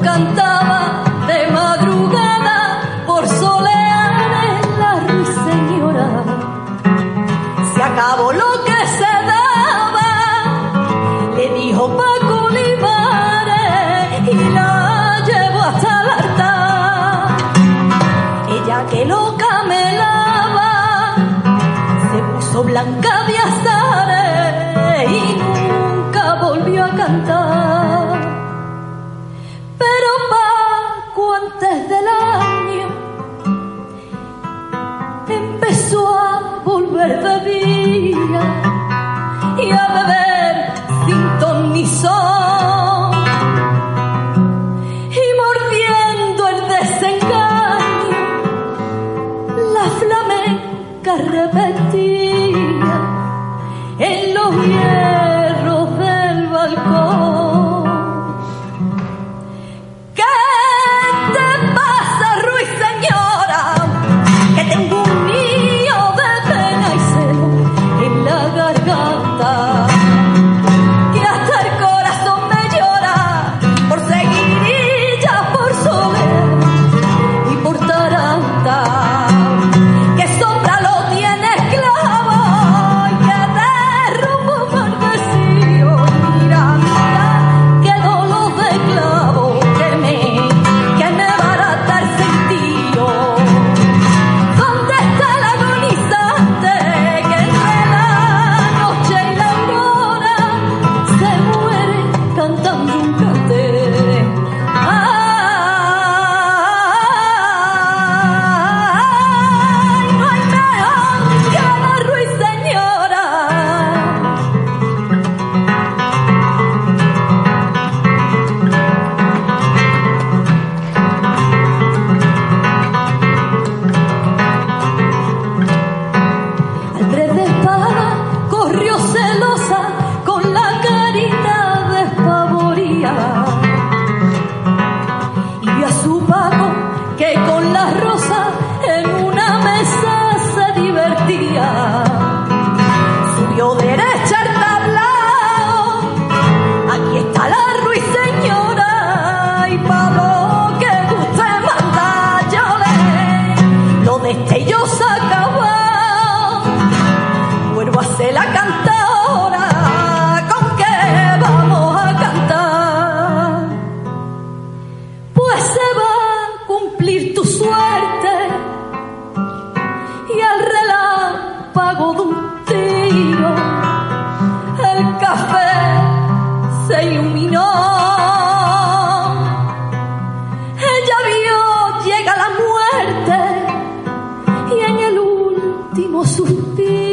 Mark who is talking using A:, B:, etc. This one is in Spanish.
A: cantaba de madrugada por solear en la ruiseñora. Se acabó lo que se daba, le dijo Paco Olivares y la llevó hasta el altar. Ella que loca me lava, se puso blanca. Del año empezó a volver de día y a beber sin ton ni son y mordiendo el desengaño la flamenca repetía en los donde yo nosso filho.